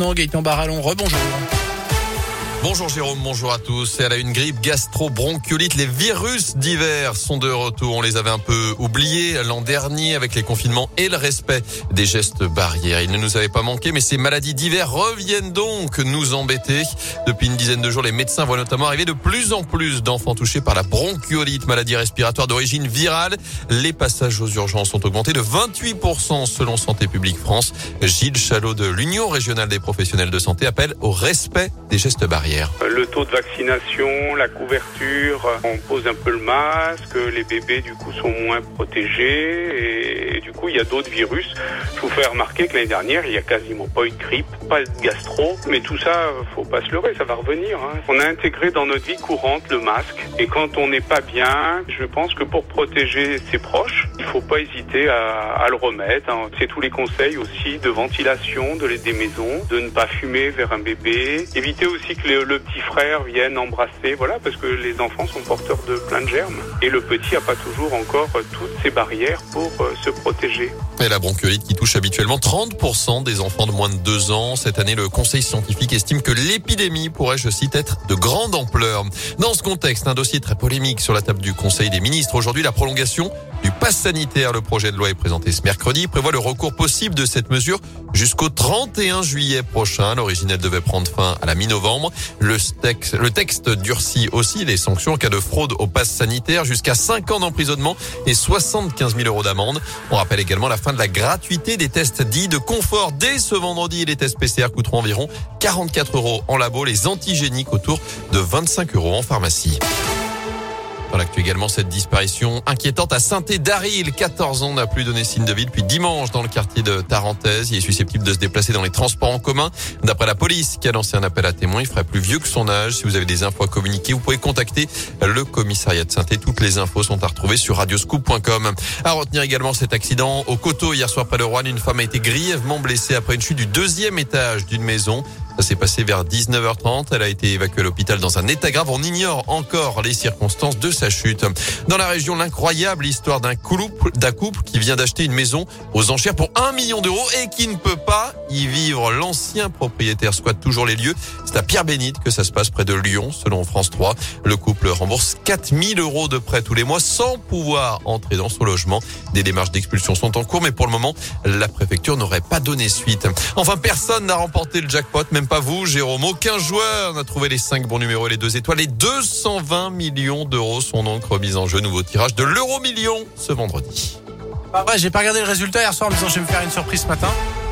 maintenant. Gaëtan Barallon, rebonjour. Bonjour Jérôme, bonjour à tous. Et à la une grippe gastro-bronchiolite, les virus d'hiver sont de retour. On les avait un peu oubliés l'an dernier avec les confinements et le respect des gestes barrières. Ils ne nous avaient pas manqué, mais ces maladies d'hiver reviennent donc nous embêter. Depuis une dizaine de jours, les médecins voient notamment arriver de plus en plus d'enfants touchés par la bronchiolite, maladie respiratoire d'origine virale. Les passages aux urgences ont augmenté de 28% selon Santé publique France. Gilles Chalot de l'Union régionale des professionnels de santé appelle au respect des gestes barrières. Le taux de vaccination, la couverture, on pose un peu le masque, les bébés du coup sont moins protégés du coup il y a d'autres virus. Je vous fais remarquer que l'année dernière il y a quasiment pas eu de grippe, pas de gastro, mais tout ça faut pas se leurrer, ça va revenir. Hein. On a intégré dans notre vie courante le masque et quand on n'est pas bien, je pense que pour protéger ses proches, il faut pas hésiter à, le remettre. Hein. C'est tous les conseils aussi de ventilation de des maisons, de ne pas fumer vers un bébé, éviter aussi que le petit frère vienne embrasser, voilà, parce que les enfants sont porteurs de plein de germes. Et le petit n'a pas toujours encore toutes ces barrières pour euh, se protéger. Et la bronchiolite qui touche habituellement 30% des enfants de moins de 2 ans. Cette année, le conseil scientifique estime que l'épidémie pourrait, je cite, être de grande ampleur. Dans ce contexte, un dossier très polémique sur la table du conseil des ministres. Aujourd'hui, la prolongation du pass sanitaire. Le projet de loi est présenté ce mercredi. prévoit le recours possible de cette mesure jusqu'au 31 juillet prochain. L'original devait prendre fin à la mi-novembre. Le texte, le texte durcit aussi les sanctions en cas de fraude au pass sanitaire jusqu'à 5 ans d'emprisonnement et 75 000 euros d'amende. On rappelle également la fin de la gratuité des tests dits de confort. Dès ce vendredi, les tests PCR coûteront environ 44 euros en labo, les antigéniques autour de 25 euros en pharmacie. Dans l'actu également, cette disparition inquiétante à Saint-Daril. 14 ans n'a plus donné signe de vie depuis dimanche dans le quartier de Tarentaise. Il est susceptible de se déplacer dans les transports en commun. D'après la police qui a lancé un appel à témoins, il ferait plus vieux que son âge. Si vous avez des infos à communiquer, vous pouvez contacter le commissariat de saint Toutes les infos sont à retrouver sur radioscoop.com. À retenir également cet accident au Coteau hier soir près de Rouen. Une femme a été grièvement blessée après une chute du deuxième étage d'une maison. Ça s'est passé vers 19h30. Elle a été évacuée à l'hôpital dans un état grave. On ignore encore les circonstances de sa chute. Dans la région, l'incroyable histoire d'un couple, d'un couple qui vient d'acheter une maison aux enchères pour un million d'euros et qui ne peut pas y vivre. L'ancien propriétaire squatte toujours les lieux. C'est à Pierre-Bénite que ça se passe près de Lyon, selon France 3. Le couple rembourse 4000 euros de prêt tous les mois sans pouvoir entrer dans son logement. Des démarches d'expulsion sont en cours, mais pour le moment, la préfecture n'aurait pas donné suite. Enfin, personne n'a remporté le jackpot, même pas vous, Jérôme. Aucun joueur n'a trouvé les 5 bons numéros et les 2 étoiles. Les 220 millions d'euros sont donc remis en jeu. Nouveau tirage de l'euro million ce vendredi. Bah ouais, j'ai pas regardé le résultat hier soir en me disant je vais me faire une surprise ce matin.